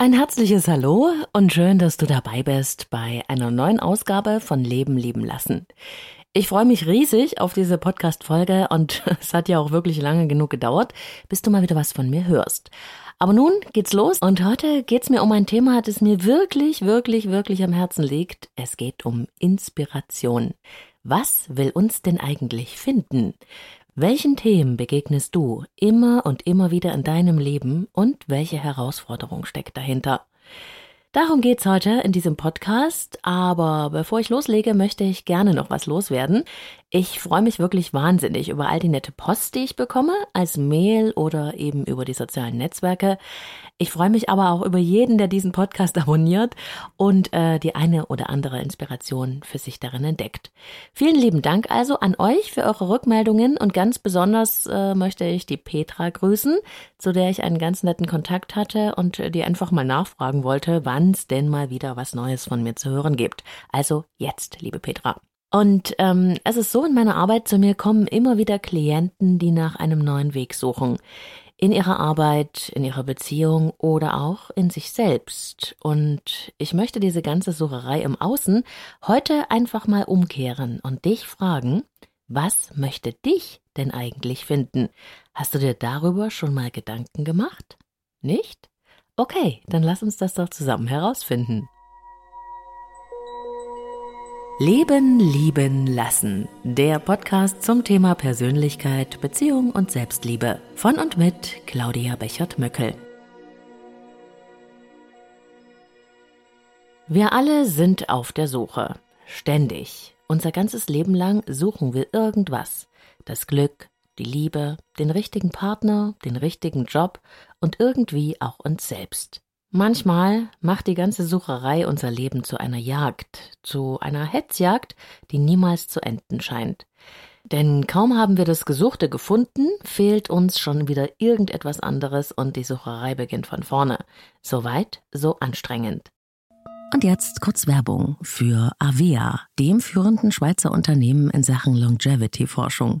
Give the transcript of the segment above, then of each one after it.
Ein herzliches Hallo und schön, dass du dabei bist bei einer neuen Ausgabe von Leben lieben lassen. Ich freue mich riesig auf diese Podcast-Folge und es hat ja auch wirklich lange genug gedauert, bis du mal wieder was von mir hörst. Aber nun geht's los und heute geht's mir um ein Thema, das mir wirklich, wirklich, wirklich am Herzen liegt. Es geht um Inspiration. Was will uns denn eigentlich finden? Welchen Themen begegnest du immer und immer wieder in deinem Leben und welche Herausforderung steckt dahinter? Darum geht's heute in diesem Podcast, aber bevor ich loslege, möchte ich gerne noch was loswerden. Ich freue mich wirklich wahnsinnig über all die nette Post, die ich bekomme, als Mail oder eben über die sozialen Netzwerke. Ich freue mich aber auch über jeden, der diesen Podcast abonniert und äh, die eine oder andere Inspiration für sich darin entdeckt. Vielen lieben Dank also an euch für eure Rückmeldungen und ganz besonders äh, möchte ich die Petra grüßen, zu der ich einen ganz netten Kontakt hatte und die einfach mal nachfragen wollte, wann es denn mal wieder was Neues von mir zu hören gibt. Also jetzt, liebe Petra. Und ähm, es ist so, in meiner Arbeit zu mir kommen immer wieder Klienten, die nach einem neuen Weg suchen in ihrer Arbeit, in ihrer Beziehung oder auch in sich selbst. Und ich möchte diese ganze Sucherei im Außen heute einfach mal umkehren und dich fragen, was möchte dich denn eigentlich finden? Hast du dir darüber schon mal Gedanken gemacht? Nicht? Okay, dann lass uns das doch zusammen herausfinden. Leben, lieben, lassen. Der Podcast zum Thema Persönlichkeit, Beziehung und Selbstliebe. Von und mit Claudia Bechert-Möckel. Wir alle sind auf der Suche. Ständig. Unser ganzes Leben lang suchen wir irgendwas. Das Glück, die Liebe, den richtigen Partner, den richtigen Job und irgendwie auch uns selbst. Manchmal macht die ganze Sucherei unser Leben zu einer Jagd, zu einer Hetzjagd, die niemals zu enden scheint. Denn kaum haben wir das Gesuchte gefunden, fehlt uns schon wieder irgendetwas anderes und die Sucherei beginnt von vorne. So weit, so anstrengend. Und jetzt kurz Werbung für Avea, dem führenden Schweizer Unternehmen in Sachen Longevity-Forschung.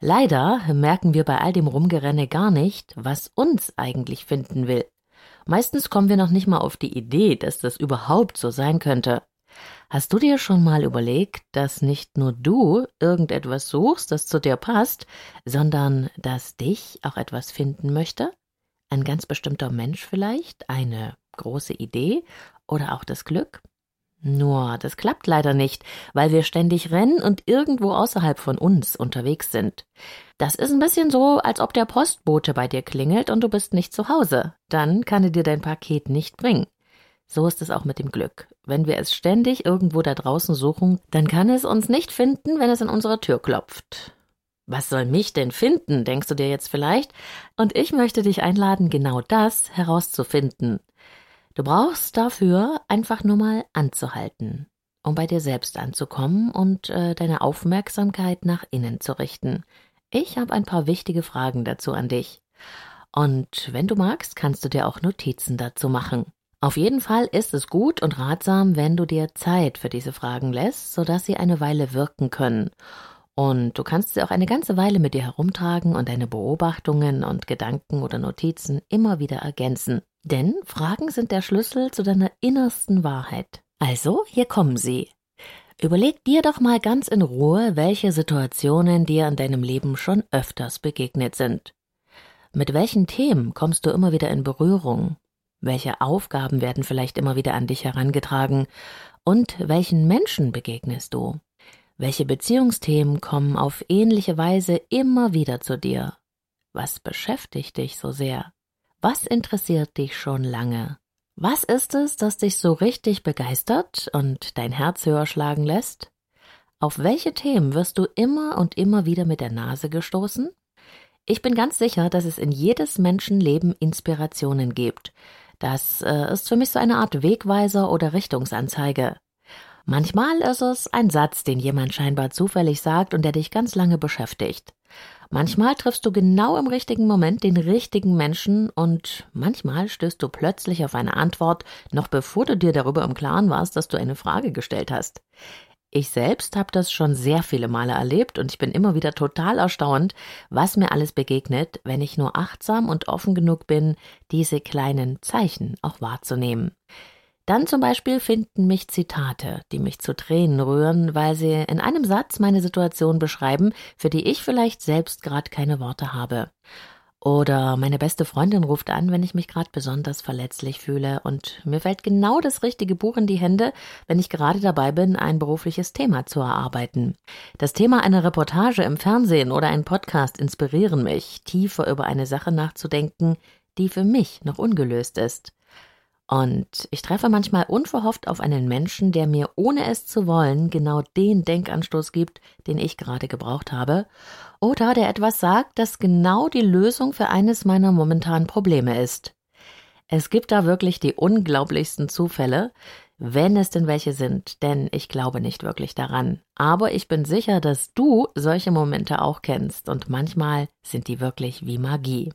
Leider merken wir bei all dem Rumgerenne gar nicht, was uns eigentlich finden will. Meistens kommen wir noch nicht mal auf die Idee, dass das überhaupt so sein könnte. Hast du dir schon mal überlegt, dass nicht nur du irgendetwas suchst, das zu dir passt, sondern dass dich auch etwas finden möchte? Ein ganz bestimmter Mensch vielleicht, eine große Idee oder auch das Glück? Nur, das klappt leider nicht, weil wir ständig rennen und irgendwo außerhalb von uns unterwegs sind. Das ist ein bisschen so, als ob der Postbote bei dir klingelt und du bist nicht zu Hause. Dann kann er dir dein Paket nicht bringen. So ist es auch mit dem Glück. Wenn wir es ständig irgendwo da draußen suchen, dann kann es uns nicht finden, wenn es an unserer Tür klopft. Was soll mich denn finden, denkst du dir jetzt vielleicht? Und ich möchte dich einladen, genau das herauszufinden. Du brauchst dafür einfach nur mal anzuhalten, um bei dir selbst anzukommen und äh, deine Aufmerksamkeit nach innen zu richten. Ich habe ein paar wichtige Fragen dazu an dich. Und wenn du magst, kannst du dir auch Notizen dazu machen. Auf jeden Fall ist es gut und ratsam, wenn du dir Zeit für diese Fragen lässt, sodass sie eine Weile wirken können. Und du kannst sie auch eine ganze Weile mit dir herumtragen und deine Beobachtungen und Gedanken oder Notizen immer wieder ergänzen. Denn Fragen sind der Schlüssel zu deiner innersten Wahrheit. Also, hier kommen sie. Überleg dir doch mal ganz in Ruhe, welche Situationen dir in deinem Leben schon öfters begegnet sind. Mit welchen Themen kommst du immer wieder in Berührung? Welche Aufgaben werden vielleicht immer wieder an dich herangetragen? Und welchen Menschen begegnest du? Welche Beziehungsthemen kommen auf ähnliche Weise immer wieder zu dir? Was beschäftigt dich so sehr? Was interessiert dich schon lange? Was ist es, das dich so richtig begeistert und dein Herz höher schlagen lässt? Auf welche Themen wirst du immer und immer wieder mit der Nase gestoßen? Ich bin ganz sicher, dass es in jedes Menschenleben Inspirationen gibt. Das äh, ist für mich so eine Art Wegweiser oder Richtungsanzeige. Manchmal ist es ein Satz, den jemand scheinbar zufällig sagt und der dich ganz lange beschäftigt. Manchmal triffst du genau im richtigen Moment den richtigen Menschen und manchmal stößt du plötzlich auf eine Antwort, noch bevor du dir darüber im Klaren warst, dass du eine Frage gestellt hast. Ich selbst habe das schon sehr viele Male erlebt und ich bin immer wieder total erstaunt, was mir alles begegnet, wenn ich nur achtsam und offen genug bin, diese kleinen Zeichen auch wahrzunehmen. Dann zum Beispiel finden mich Zitate, die mich zu Tränen rühren, weil sie in einem Satz meine Situation beschreiben, für die ich vielleicht selbst gerade keine Worte habe. Oder meine beste Freundin ruft an, wenn ich mich gerade besonders verletzlich fühle und mir fällt genau das richtige Buch in die Hände, wenn ich gerade dabei bin, ein berufliches Thema zu erarbeiten. Das Thema einer Reportage im Fernsehen oder ein Podcast inspirieren mich, tiefer über eine Sache nachzudenken, die für mich noch ungelöst ist. Und ich treffe manchmal unverhofft auf einen Menschen, der mir, ohne es zu wollen, genau den Denkanstoß gibt, den ich gerade gebraucht habe, oder der etwas sagt, das genau die Lösung für eines meiner momentanen Probleme ist. Es gibt da wirklich die unglaublichsten Zufälle, wenn es denn welche sind, denn ich glaube nicht wirklich daran. Aber ich bin sicher, dass du solche Momente auch kennst und manchmal sind die wirklich wie Magie.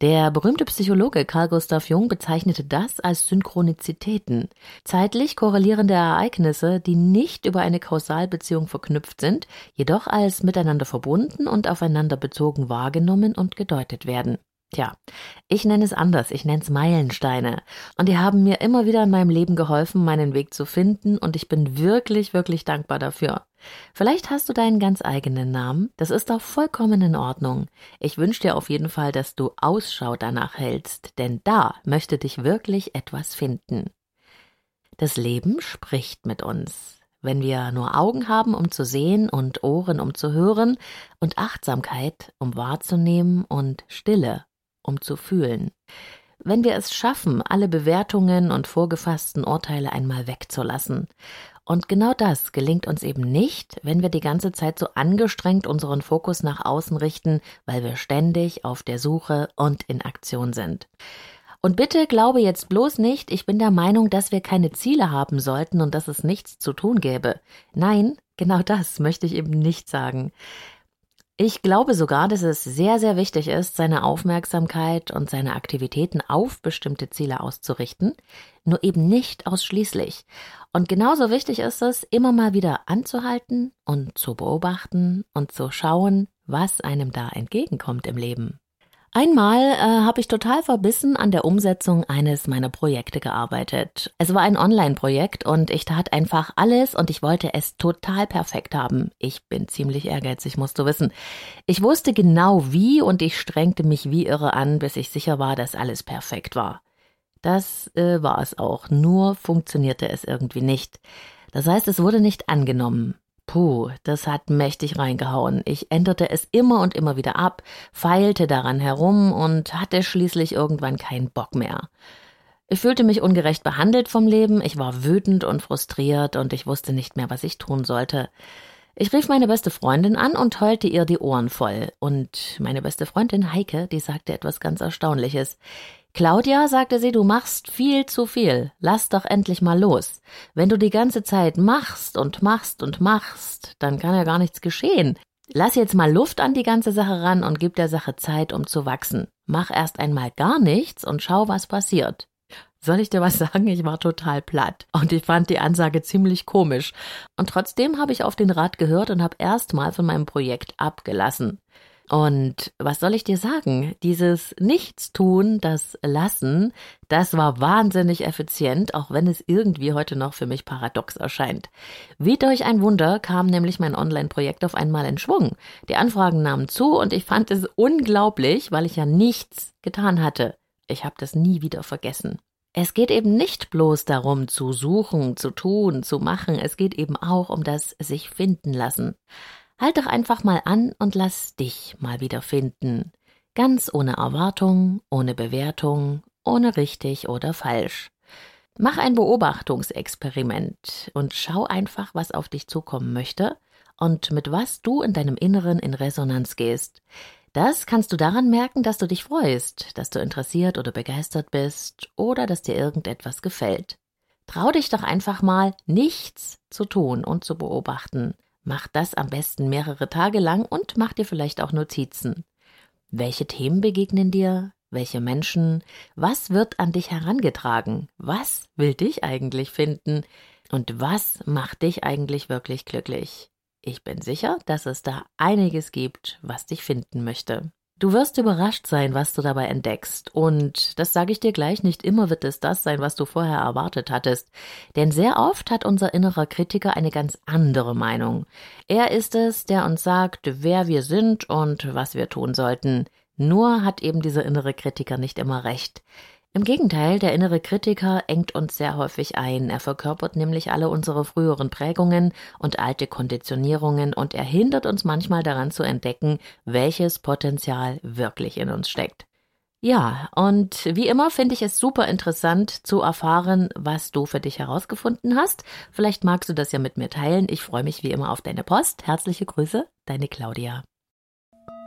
Der berühmte Psychologe Carl Gustav Jung bezeichnete das als Synchronizitäten, zeitlich korrelierende Ereignisse, die nicht über eine Kausalbeziehung verknüpft sind, jedoch als miteinander verbunden und aufeinander bezogen wahrgenommen und gedeutet werden. Tja, ich nenne es anders, ich nenne es Meilensteine. Und die haben mir immer wieder in meinem Leben geholfen, meinen Weg zu finden, und ich bin wirklich, wirklich dankbar dafür. Vielleicht hast du deinen ganz eigenen Namen, das ist auch vollkommen in Ordnung. Ich wünsche dir auf jeden Fall, dass du Ausschau danach hältst, denn da möchte dich wirklich etwas finden. Das Leben spricht mit uns. Wenn wir nur Augen haben, um zu sehen und Ohren, um zu hören und Achtsamkeit, um wahrzunehmen und Stille, um zu fühlen. Wenn wir es schaffen, alle Bewertungen und vorgefassten Urteile einmal wegzulassen. Und genau das gelingt uns eben nicht, wenn wir die ganze Zeit so angestrengt unseren Fokus nach außen richten, weil wir ständig auf der Suche und in Aktion sind. Und bitte glaube jetzt bloß nicht, ich bin der Meinung, dass wir keine Ziele haben sollten und dass es nichts zu tun gäbe. Nein, genau das möchte ich eben nicht sagen. Ich glaube sogar, dass es sehr, sehr wichtig ist, seine Aufmerksamkeit und seine Aktivitäten auf bestimmte Ziele auszurichten, nur eben nicht ausschließlich. Und genauso wichtig ist es, immer mal wieder anzuhalten und zu beobachten und zu schauen, was einem da entgegenkommt im Leben. Einmal äh, habe ich total verbissen an der Umsetzung eines meiner Projekte gearbeitet. Es war ein Online-Projekt und ich tat einfach alles und ich wollte es total perfekt haben. Ich bin ziemlich ehrgeizig, musst du wissen. Ich wusste genau wie und ich strengte mich wie irre an, bis ich sicher war, dass alles perfekt war. Das äh, war es auch, nur funktionierte es irgendwie nicht. Das heißt, es wurde nicht angenommen. Puh, das hat mächtig reingehauen. Ich änderte es immer und immer wieder ab, feilte daran herum und hatte schließlich irgendwann keinen Bock mehr. Ich fühlte mich ungerecht behandelt vom Leben, ich war wütend und frustriert und ich wusste nicht mehr, was ich tun sollte. Ich rief meine beste Freundin an und heulte ihr die Ohren voll. Und meine beste Freundin Heike, die sagte etwas ganz Erstaunliches. Claudia, sagte sie, du machst viel zu viel. Lass doch endlich mal los. Wenn du die ganze Zeit machst und machst und machst, dann kann ja gar nichts geschehen. Lass jetzt mal Luft an die ganze Sache ran und gib der Sache Zeit, um zu wachsen. Mach erst einmal gar nichts und schau, was passiert. Soll ich dir was sagen? Ich war total platt und ich fand die Ansage ziemlich komisch. Und trotzdem habe ich auf den Rat gehört und habe erstmal von meinem Projekt abgelassen. Und was soll ich dir sagen? Dieses Nichtstun, das Lassen, das war wahnsinnig effizient, auch wenn es irgendwie heute noch für mich paradox erscheint. Wie durch ein Wunder kam nämlich mein Online-Projekt auf einmal in Schwung. Die Anfragen nahmen zu und ich fand es unglaublich, weil ich ja nichts getan hatte. Ich habe das nie wieder vergessen. Es geht eben nicht bloß darum zu suchen, zu tun, zu machen, es geht eben auch um das sich finden lassen. Halt doch einfach mal an und lass dich mal wieder finden. Ganz ohne Erwartung, ohne Bewertung, ohne richtig oder falsch. Mach ein Beobachtungsexperiment und schau einfach, was auf dich zukommen möchte und mit was du in deinem Inneren in Resonanz gehst. Das kannst du daran merken, dass du dich freust, dass du interessiert oder begeistert bist oder dass dir irgendetwas gefällt. Trau dich doch einfach mal, nichts zu tun und zu beobachten. Mach das am besten mehrere Tage lang und mach dir vielleicht auch Notizen. Welche Themen begegnen dir? Welche Menschen? Was wird an dich herangetragen? Was will dich eigentlich finden? Und was macht dich eigentlich wirklich glücklich? Ich bin sicher, dass es da einiges gibt, was dich finden möchte. Du wirst überrascht sein, was du dabei entdeckst. Und das sage ich dir gleich, nicht immer wird es das sein, was du vorher erwartet hattest. Denn sehr oft hat unser innerer Kritiker eine ganz andere Meinung. Er ist es, der uns sagt, wer wir sind und was wir tun sollten. Nur hat eben dieser innere Kritiker nicht immer recht. Im Gegenteil, der innere Kritiker engt uns sehr häufig ein. Er verkörpert nämlich alle unsere früheren Prägungen und alte Konditionierungen und er hindert uns manchmal daran zu entdecken, welches Potenzial wirklich in uns steckt. Ja, und wie immer finde ich es super interessant zu erfahren, was du für dich herausgefunden hast. Vielleicht magst du das ja mit mir teilen. Ich freue mich wie immer auf deine Post. Herzliche Grüße, deine Claudia.